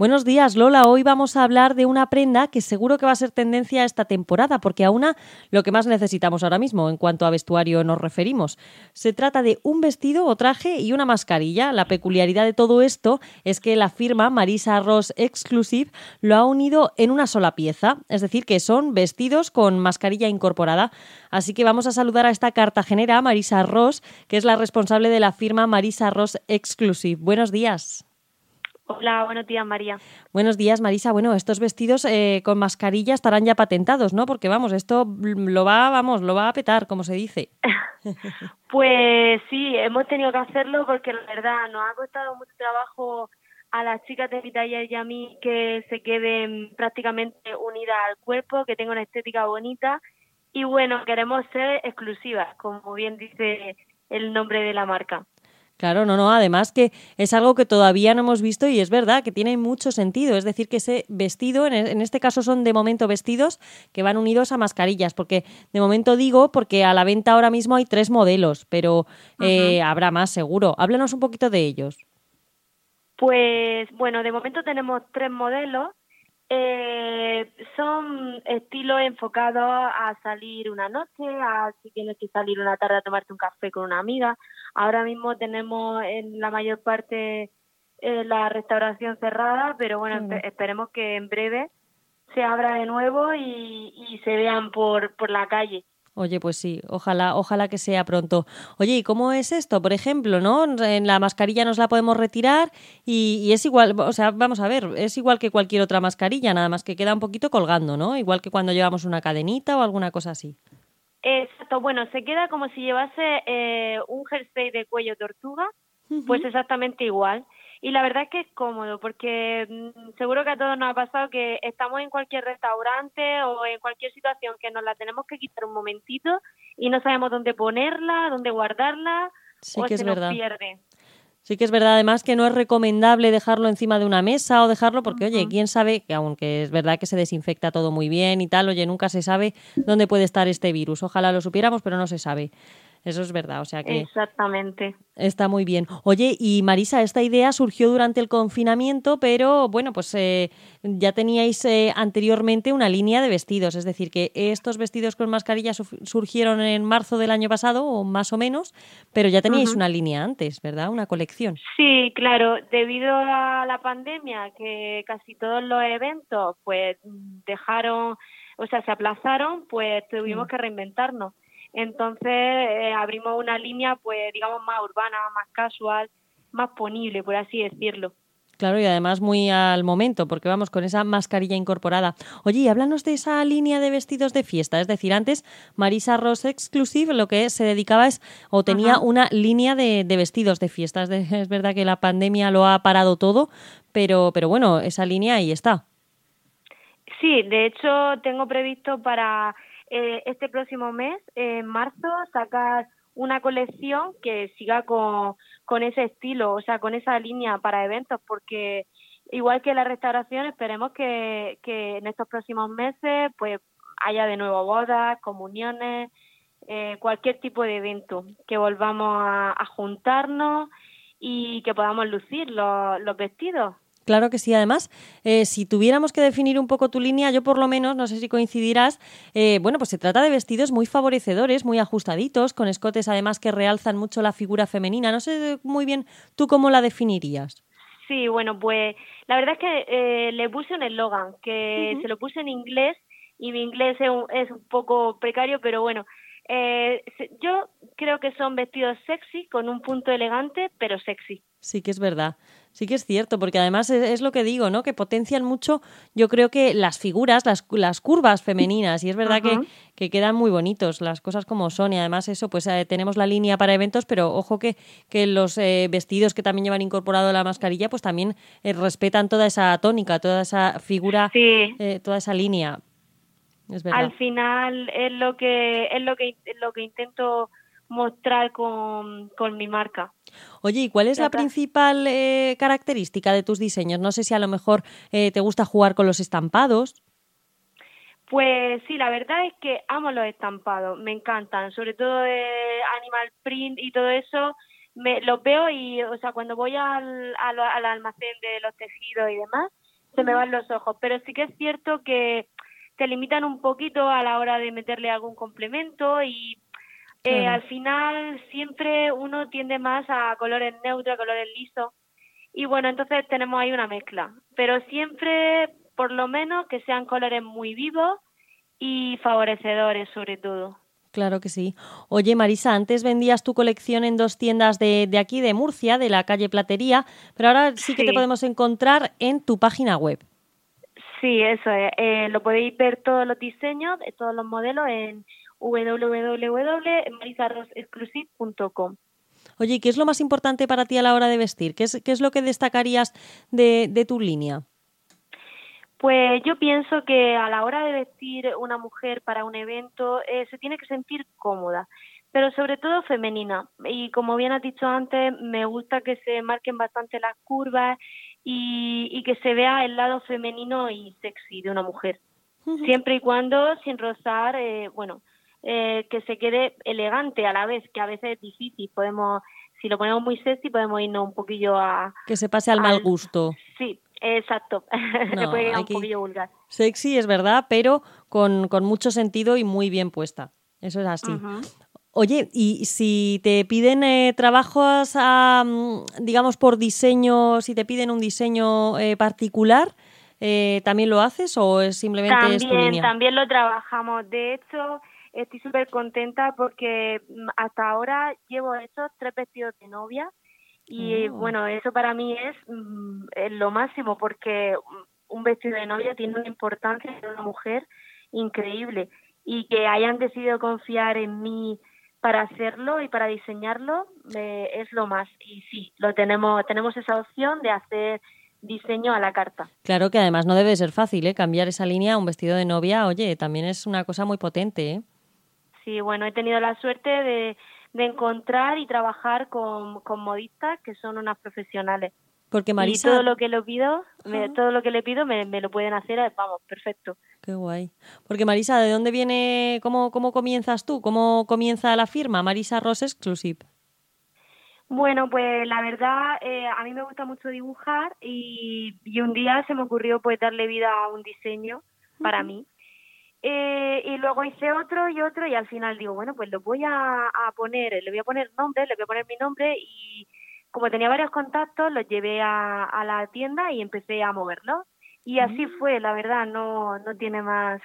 Buenos días, Lola. Hoy vamos a hablar de una prenda que seguro que va a ser tendencia esta temporada, porque a una lo que más necesitamos ahora mismo en cuanto a vestuario nos referimos. Se trata de un vestido o traje y una mascarilla. La peculiaridad de todo esto es que la firma Marisa Ross Exclusive lo ha unido en una sola pieza, es decir, que son vestidos con mascarilla incorporada. Así que vamos a saludar a esta cartagenera, Marisa Ross, que es la responsable de la firma Marisa Ross Exclusive. Buenos días. Hola, buenos días, María. Buenos días, Marisa. Bueno, estos vestidos eh, con mascarilla estarán ya patentados, ¿no? Porque vamos, esto lo va, vamos, lo va a petar, como se dice. pues sí, hemos tenido que hacerlo porque la verdad nos ha costado mucho trabajo a las chicas de mi taller y a mí que se queden prácticamente unidas al cuerpo, que tengan una estética bonita y bueno, queremos ser exclusivas, como bien dice el nombre de la marca. Claro, no, no, además que es algo que todavía no hemos visto y es verdad que tiene mucho sentido. Es decir, que ese vestido, en, e, este caso son de momento vestidos que van unidos a mascarillas, porque de momento digo, porque a la venta ahora mismo hay tres modelos, pero eh, habrá más seguro. Háblanos un poquito de ellos. Pues bueno, de momento tenemos tres modelos. Eh, son estilos enfocados a salir una noche, a si tienes que salir una tarde a tomarte un café con una amiga. Ahora mismo tenemos en la mayor parte eh, la restauración cerrada, pero bueno, esperemos que en breve se abra de nuevo y, y se vean por, por la calle. Oye, pues sí, ojalá, ojalá que sea pronto. Oye, ¿y cómo es esto? Por ejemplo, ¿no? En la mascarilla nos la podemos retirar y, es igual, o sea, vamos a ver, es igual que cualquier otra mascarilla, nada más que queda un poquito colgando, ¿no? Igual que cuando llevamos una cadenita o alguna cosa así. Exacto, bueno, se queda como si llevase eh, un jersey de cuello tortuga, pues exactamente igual. Y la verdad es que es cómodo porque mm, seguro que a todos nos ha pasado que estamos en cualquier restaurante o en cualquier situación que nos la tenemos que quitar un momentito y no sabemos dónde ponerla, dónde guardarla sí o que se es nos verdad. pierde. Sí que es verdad, además, que no es recomendable dejarlo encima de una mesa o dejarlo porque, oye, quién sabe, que aunque es verdad que se desinfecta todo muy bien y tal, oye, nunca se sabe dónde puede estar este virus. Ojalá lo supiéramos, pero no se sabe. Eso es verdad, o sea que... Exactamente. Está muy bien. Oye, y Marisa, esta idea surgió durante el confinamiento, pero bueno, pues eh, ya teníais eh, anteriormente una línea de vestidos, es decir, que estos vestidos con mascarilla surgieron en marzo del año pasado, o más o menos, pero ya teníais una línea antes, ¿verdad? Una colección. Sí, claro, debido a la pandemia, que casi todos los eventos pues dejaron, o sea, se aplazaron, pues tuvimos que reinventarnos. Entonces eh, abrimos una línea, pues digamos, más urbana, más casual, más ponible, por así decirlo. Claro, y además muy al momento, porque vamos con esa mascarilla incorporada. Oye, háblanos de esa línea de vestidos de fiesta. Es decir, antes Marisa Ross Exclusive lo que se dedicaba es, o tenía una línea de, vestidos de fiesta. Es, verdad que la pandemia lo ha parado todo, pero, pero bueno, esa línea ahí está. Sí, de hecho tengo previsto para eh, este próximo mes, en marzo, sacar una colección que siga con, con ese estilo, o sea, con esa línea para eventos, porque igual que la restauración, esperemos que, que en estos próximos meses pues haya de nuevo bodas, comuniones, eh, cualquier tipo de evento, que volvamos a, juntarnos y que podamos lucir los vestidos. Claro que sí. Además, eh, si tuviéramos que definir un poco tu línea, yo por lo menos, no sé si coincidirás, eh, bueno, pues se trata de vestidos muy favorecedores, muy ajustaditos, con escotes además que realzan mucho la figura femenina. No sé muy bien tú cómo la definirías. Sí, bueno, pues la verdad es que eh, le puse un eslogan, que se lo puse en inglés y mi inglés es un, es un poco precario, pero bueno, yo creo que son vestidos sexy, con un punto elegante, pero sexy. Sí que es verdad. Sí que es cierto, porque además es, lo que digo, ¿no? Que potencian mucho, yo creo que las figuras, las, las curvas femeninas, y es verdad que, que, quedan muy bonitos, las cosas como son, y además eso, pues eh, tenemos la línea para eventos, pero ojo que, que los eh, vestidos que también llevan incorporado la mascarilla, pues también eh, respetan toda esa tónica, toda esa figura, toda esa línea. Es verdad. Al final es lo que, es lo que, lo que intento mostrar con, con mi marca. Oye, ¿y cuál es la principal eh, característica de tus diseños? No sé si a lo mejor eh, te gusta jugar con los estampados. Pues sí, la verdad es que amo los estampados, me encantan, sobre todo de animal print y todo eso, me los veo y, o sea, cuando voy al, al, almacén de los tejidos y demás, se me van los ojos. Pero sí que es cierto que te limitan un poquito a la hora de meterle algún complemento y eh, al final siempre uno tiende más a colores neutros, a colores lisos. Y bueno, entonces tenemos ahí una mezcla. Pero siempre, por lo menos, que sean colores muy vivos y favorecedores sobre todo. Claro que sí. Oye, Marisa, antes vendías tu colección en dos tiendas de, de aquí, de Murcia, de la calle Platería, pero ahora sí que te podemos encontrar en tu página web. Sí, eso es. Eh, lo podéis ver todos los diseños, todos los modelos en www.marisarosexclusive.com. Oye, ¿y qué es lo más importante para ti a la hora de vestir? ¿Qué es, qué es lo que destacarías de, de tu línea? Pues yo pienso que a la hora de vestir una mujer para un evento eh, se tiene que sentir cómoda, pero sobre todo femenina. Y como bien has dicho antes, me gusta que se marquen bastante las curvas y, que se vea el lado femenino y sexy de una mujer. Siempre y cuando sin rozar, eh, bueno, eh, que se quede elegante a la vez, que a veces es difícil. Podemos, si lo ponemos muy sexy, podemos irnos un poquillo a... Que se pase al, mal gusto. Sí, exacto. se puede ir un poquillo vulgar. Sexy es verdad, pero con, con, mucho sentido y muy bien puesta. Eso es así. Oye, y si te piden eh, trabajos, a, digamos, por diseño, si te piden un diseño eh, particular, eh, ¿también lo haces o es simplemente también, También lo trabajamos. De hecho, estoy súper contenta porque mm, hasta ahora llevo estos tres vestidos de novia y oh. bueno, eso para mí mm, es, lo máximo porque un vestido de novia tiene una importancia en una mujer increíble y que hayan decidido confiar en mí para hacerlo y para diseñarlo es lo más y sí lo tenemos tenemos esa opción de hacer diseño a la carta claro que además no debe ser fácil ¿eh? cambiar esa línea a un vestido de novia oye también es una cosa muy potente ¿eh? Sí, bueno, he tenido la suerte de, encontrar y trabajar con, modistas que son unas profesionales. Porque Marisa... Y todo lo que le pido, todo lo que le pido me, lo pueden hacer, vamos, perfecto. Qué guay. Porque Marisa, ¿de dónde viene, cómo, cómo comienzas tú? ¿Cómo comienza la firma Marisa Ross Exclusive? Bueno, pues la verdad, eh, a mí me gusta mucho dibujar y, y, un día se me ocurrió pues darle vida a un diseño para mí. Eh, y luego hice otro y otro y al final digo, bueno, pues lo voy a, poner, le voy a poner nombre, le voy a poner mi nombre y como tenía varios contactos, los llevé a, a la tienda y empecé a moverlo. Y así fue, la verdad, no, no tiene más.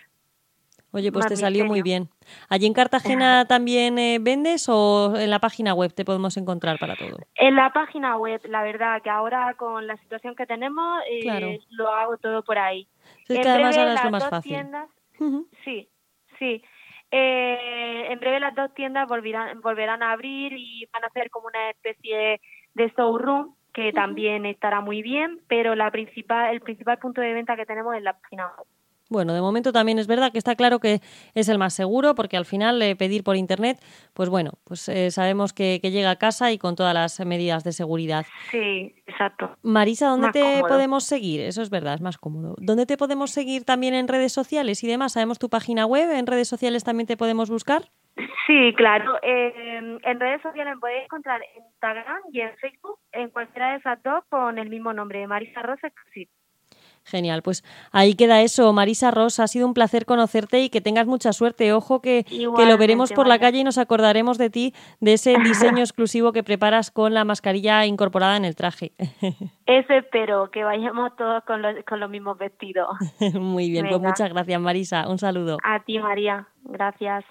Oye, pues te salió muy bien. ¿Allí en Cartagena también eh, vendes o en la página web te podemos encontrar para todo? En la página web, la verdad, que ahora con la situación que tenemos, eh, lo hago todo por ahí. Es que además ahora es lo más fácil. Tiendas, Sí, sí. Eh, en breve las dos tiendas volverán, volverán a abrir y van a hacer como una especie de showroom que también estará muy bien, pero la principal, el principal punto de venta que tenemos es la página web. Bueno, de momento también es verdad que está claro que es el más seguro, porque al final eh, pedir por internet, pues bueno, pues eh, sabemos que, llega a casa y con todas las medidas de seguridad. Sí, exacto. Marisa, ¿dónde te podemos seguir? Eso es verdad, es más cómodo. ¿Dónde te podemos seguir también en redes sociales y demás? ¿Sabemos tu página web? ¿En redes sociales también te podemos buscar? Sí, claro. Eh, en redes sociales me podéis encontrar en Instagram y en Facebook, en cualquiera de esas dos, con el mismo nombre, Marisa Rosa Sí. Genial, pues ahí queda eso. Marisa Rosa, ha sido un placer conocerte y que tengas mucha suerte. Ojo que, que lo veremos por la calle y nos acordaremos de ti, de ese diseño exclusivo que preparas con la mascarilla incorporada en el traje. Eso espero, que vayamos todos con los, con los mismos vestidos. Muy bien, pues muchas gracias Marisa. Un saludo. A ti María, gracias.